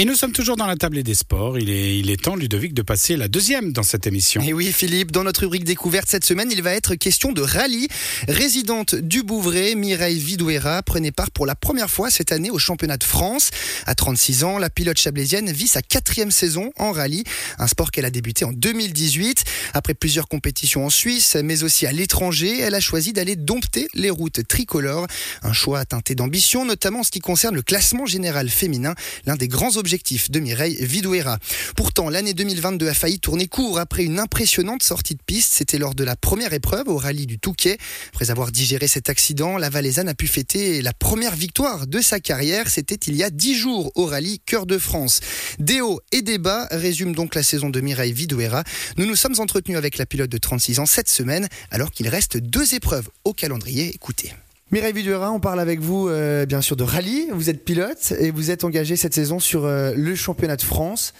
Et nous sommes toujours dans la table des sports. Il est, temps, Ludovic, de passer la deuxième dans cette émission. Et oui, Philippe, dans notre rubrique découverte cette semaine, il va être question de rallye. Résidente du Bouvray, Mireille Vidouera prenait part pour la première fois cette année au championnat de France. À 36 ans, la pilote chablaisienne vit sa quatrième saison en rallye, un sport qu'elle a débuté en 2018. Après plusieurs compétitions en Suisse, mais aussi à l'étranger, elle a choisi d'aller dompter les routes tricolores. Un choix teinté d'ambition, notamment en ce qui concerne le classement général féminin, l'un des grands de Mireille Vidouera. Pourtant, l'année 2022 a failli tourner court après une impressionnante sortie de piste. C'était lors de la première épreuve au rallye du Touquet. Après avoir digéré cet accident, la Valaisanne a pu fêter la première victoire de sa carrière. C'était il y a dix jours au rallye Cœur de France. Des hauts et des bas résument donc la saison de Mireille Vidouera. Nous nous sommes entretenus avec la pilote de 36 ans cette semaine, alors qu'il reste deux épreuves au calendrier. Écoutez. Mireille Vidura, on parle avec vous euh, bien sûr de rallye. Vous êtes pilote et vous êtes engagé cette saison sur euh, le championnat de France.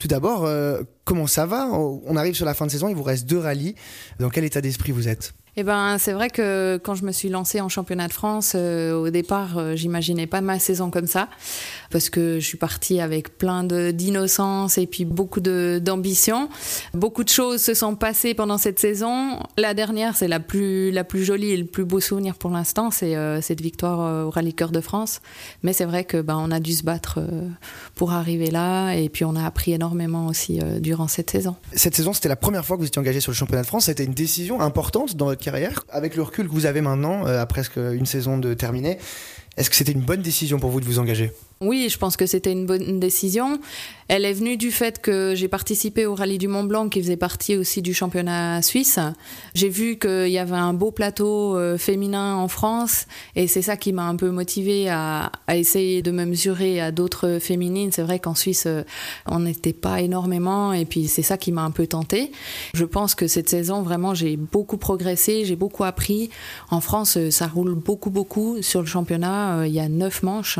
Tout d'abord, euh, comment ça va? On arrive sur la fin de saison, il vous reste deux rallyes. Dans quel état d'esprit vous êtes? Eh ben, c'est vrai que quand je me suis lancée en championnat de France, euh, au départ, euh, j'imaginais pas ma saison comme ça, parce que je suis partie avec plein d'innocence et puis beaucoup d'ambition. Beaucoup de choses se sont passées pendant cette saison. La dernière, c'est la plus, jolie et le plus beau souvenir pour l'instant, c'est euh, cette victoire au Rallye Cœur de France. Mais c'est vrai que ben, on a dû se battre pour arriver là, et puis on a appris énormément aussi durant cette saison. Cette saison, c'était la première fois que vous étiez engagé sur le championnat de France. C'était une décision importante dans Avec le recul que vous avez maintenant, euh, à presque une saison de terminée, est-ce que c'était une bonne décision pour vous de vous engager? Oui, je pense que c'était une bonne décision. Elle est venue du fait que j'ai participé au rallye du Mont Blanc qui faisait partie aussi du championnat suisse. J'ai vu qu'il y avait un beau plateau euh, féminin en France et c'est ça qui m'a un peu motivée à, essayer de me mesurer à d'autres féminines. C'est vrai qu'en Suisse, euh, on n'était pas énormément et puis c'est ça qui m'a un peu tentée. Je pense que cette saison, vraiment, j'ai beaucoup progressé, j'ai beaucoup appris. En France, euh, ça roule beaucoup, beaucoup sur le championnat. Il y a neuf manches.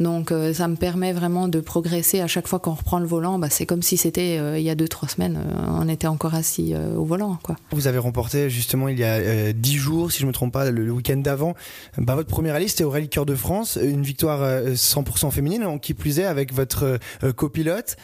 Donc, ça me permet vraiment de progresser à chaque fois qu'on reprend le volant. Bah, c'est comme si c'était euh, il y a deux trois semaines, euh, on était encore assis euh, au volant. Quoi. Vous avez remporté justement il y a dix jours, si je me trompe pas, le, week-end d'avant, bah, votre première rallye c'était au Rallye Cœur de France, une victoire 100% féminine, qui plus est avec votre copilote.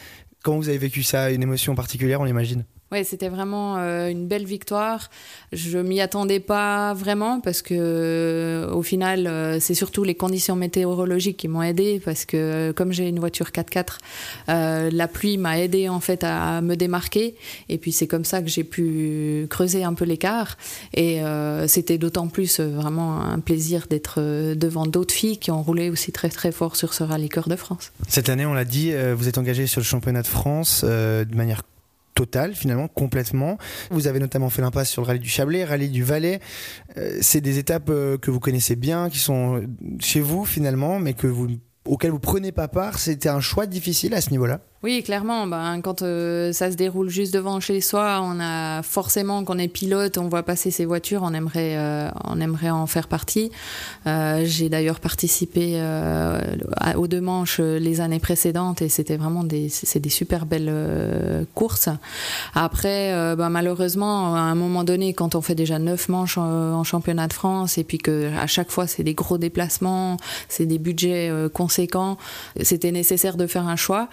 Comment vous avez vécu ça Une émotion particulière, on l'imagine? Ouais, c'était vraiment euh, une belle victoire. Je m'y attendais pas vraiment parce que euh, au final, euh, c'est surtout les conditions météorologiques qui m'ont aidé parce que comme j'ai une voiture 4x4, la pluie m'a aidé en fait à, me démarquer et puis c'est comme ça que j'ai pu creuser un peu l'écart et c'était d'autant plus vraiment un plaisir d'être devant d'autres filles qui ont roulé aussi très très fort sur ce rallye Cœur de France. Cette année, on l'a dit, vous êtes engagé sur le championnat de France de manière total finalement complètement. Vous avez notamment fait l'impasse sur le rallye du Chablais, rallye du Valais. Euh, c'est des étapes euh, que vous connaissez bien, qui sont chez vous finalement, mais que vous auxquelles vous prenez pas part. C'était un choix difficile à ce niveau-là? Oui, clairement. Ben, quand euh, ça se déroule juste devant chez soi, on a forcément, qu'on est pilote, on voit passer ces voitures, on aimerait, euh, on aimerait en faire partie. Euh, j'ai d'ailleurs participé aux deux manches les années précédentes et c'était vraiment des, c'est des super belles courses. Après, ben, malheureusement, à un moment donné, quand on fait déjà neuf manches en, championnat de France et puis que à chaque fois c'est des gros déplacements, c'est des budgets conséquents, c'était nécessaire de faire un choix.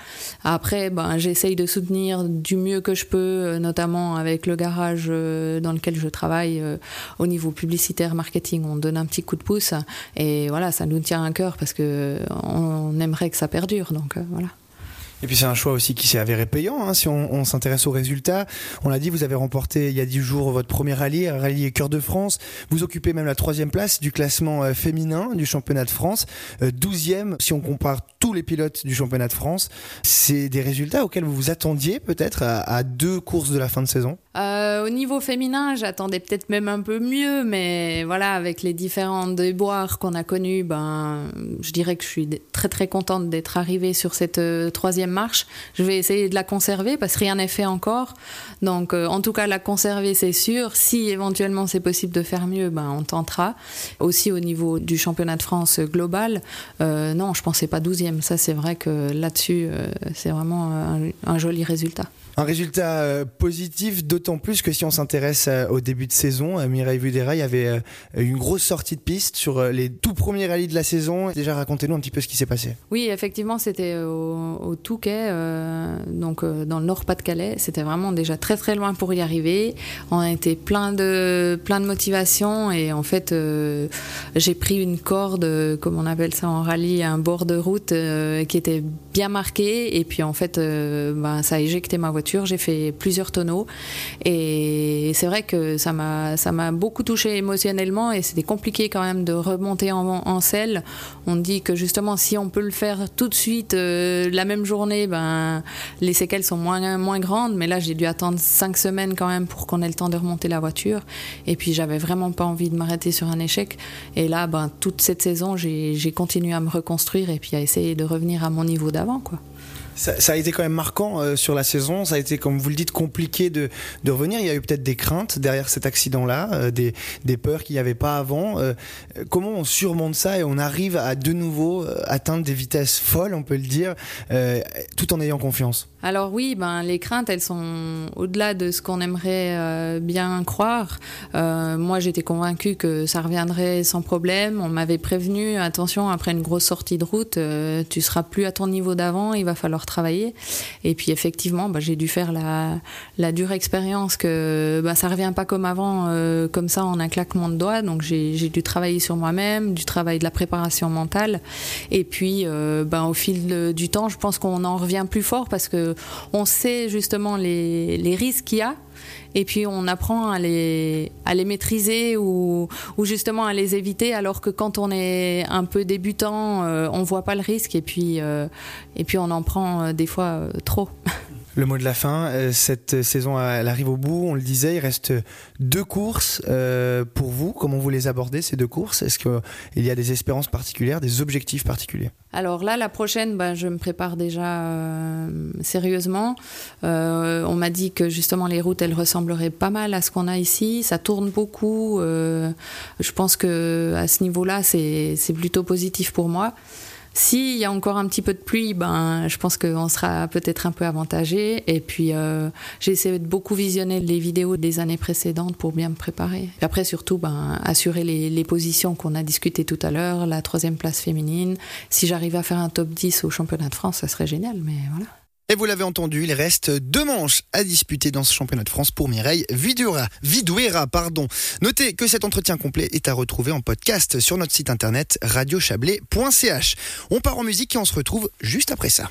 Ben, j'essaye de soutenir du mieux que je peux, euh, notamment avec le garage euh, dans lequel je travaille euh, au niveau publicitaire, marketing. On donne un petit coup de pouce et voilà, ça nous tient à cœur parce que on aimerait que ça perdure. Donc voilà. Et puis c'est un choix aussi qui s'est avéré payant. Hein, si on, s'intéresse aux résultats, on l'a dit, vous avez remporté il y a dix jours votre premier rallye, rallye Cœur de France. Vous occupez même la troisième place du classement euh, féminin du championnat de France, euh, douzième si on compare tous les pilotes du championnat de France. C'est des résultats auxquels vous vous attendiez peut-être à, deux courses de la fin de saison? Euh, Au niveau féminin, j'attendais peut-être même un peu mieux, mais voilà, avec les différents déboires qu'on a connus, ben, je dirais que je suis très très contente d'être arrivée sur cette troisième marche. Je vais essayer de la conserver parce que rien n'est fait encore. Donc, euh, en tout cas, la conserver, c'est sûr. Si éventuellement c'est possible de faire mieux, ben, on tentera. Aussi au niveau du championnat de France global, euh, non, je pensais pas 12e. Ça, c'est vrai que là-dessus, euh, c'est vraiment un joli résultat. Un résultat positif, d'autant plus que si on s'intéresse au début de saison, Mireille Vudera, il y avait une grosse sortie de piste sur les tout premiers rallyes de la saison. Déjà, racontez-nous un petit peu ce qui s'est passé. Oui, effectivement, c'était au, au Touquet, donc dans le Nord-Pas-de-Calais. C'était vraiment déjà très très loin pour y arriver. On était plein de plein de motivation et en fait j'ai pris une corde, comme on appelle ça en rallye, un bord de route qui était bien marqué et puis en fait ben, ça a éjecté ma voiture. J'ai fait plusieurs tonneaux et c'est vrai que ça m'a ça m'a beaucoup touché émotionnellement et c'était compliqué quand même de remonter en, en selle. On dit que justement si on peut le faire tout de suite euh, la même journée, ben les séquelles sont moins moins grandes. Mais là j'ai dû attendre cinq semaines quand même pour qu'on ait le temps de remonter la voiture. Et puis j'avais vraiment pas envie de m'arrêter sur un échec. Et là ben toute cette saison j'ai continué à me reconstruire et puis à essayer de revenir à mon niveau d'avant quoi. Ça, a été quand même marquant euh, sur la saison. Ça a été, comme vous le dites, compliqué de, revenir. Il y a eu peut-être des craintes derrière cet accident-là, euh, des, des, peurs qu'il n'y avait pas avant. Euh, comment on surmonte ça et on arrive à de nouveau atteindre des vitesses folles, on peut le dire, tout en ayant confiance? Alors oui, ben les craintes, elles sont au-delà de ce qu'on aimerait euh, bien croire. Euh, moi, j'étais convaincue que ça reviendrait sans problème. On m'avait prévenu, attention, après une grosse sortie de route, euh, tu seras plus à ton niveau d'avant, il va falloir travailler. Et puis effectivement, ben, j'ai dû faire la, la dure expérience que ben, ça revient pas comme avant, comme ça en un claquement de doigts. Donc j'ai dû travailler sur moi-même, du travail de la préparation mentale. Et puis, ben, au fil du temps, je pense qu'on en revient plus fort parce que on sait justement les, risques qu'il y a et puis on apprend à les, à les maîtriser ou, justement à les éviter alors que quand on est un peu débutant, euh, on voit pas le risque et puis, euh, et puis on en prend euh, des fois trop. Le mot de la fin, euh, cette saison elle arrive au bout, on le disait, il reste deux courses euh, pour vous. Comment vous les abordez ces deux courses? Est-ce qu'il y a des espérances particulières, des objectifs particuliers? Alors là, la prochaine, ben, je me prépare déjà euh, sérieusement. on m'a dit que justement les routes, elles ressembleraient pas mal à ce qu'on a ici. Ça tourne beaucoup. je pense que ce niveau-là, c'est plutôt positif pour moi. S'il y a encore un petit peu de pluie, ben, je pense qu'on sera peut-être un peu avantagé. Et puis, euh, j'ai essayé de beaucoup visionner les vidéos des années précédentes pour bien me préparer. Et après, surtout, ben, assurer les, les positions qu'on a discutées tout à l'heure, la troisième place féminine. Si j'arrive à faire un top 10 au championnat de France, ça serait génial. Mais voilà. Et vous l'avez entendu, il reste deux manches à disputer dans ce championnat de France pour Mireille Vidura. Vidouera. Pardon. Notez que cet entretien complet est à retrouver en podcast sur notre site internet radiochablais.ch. On part en musique et on se retrouve juste après ça.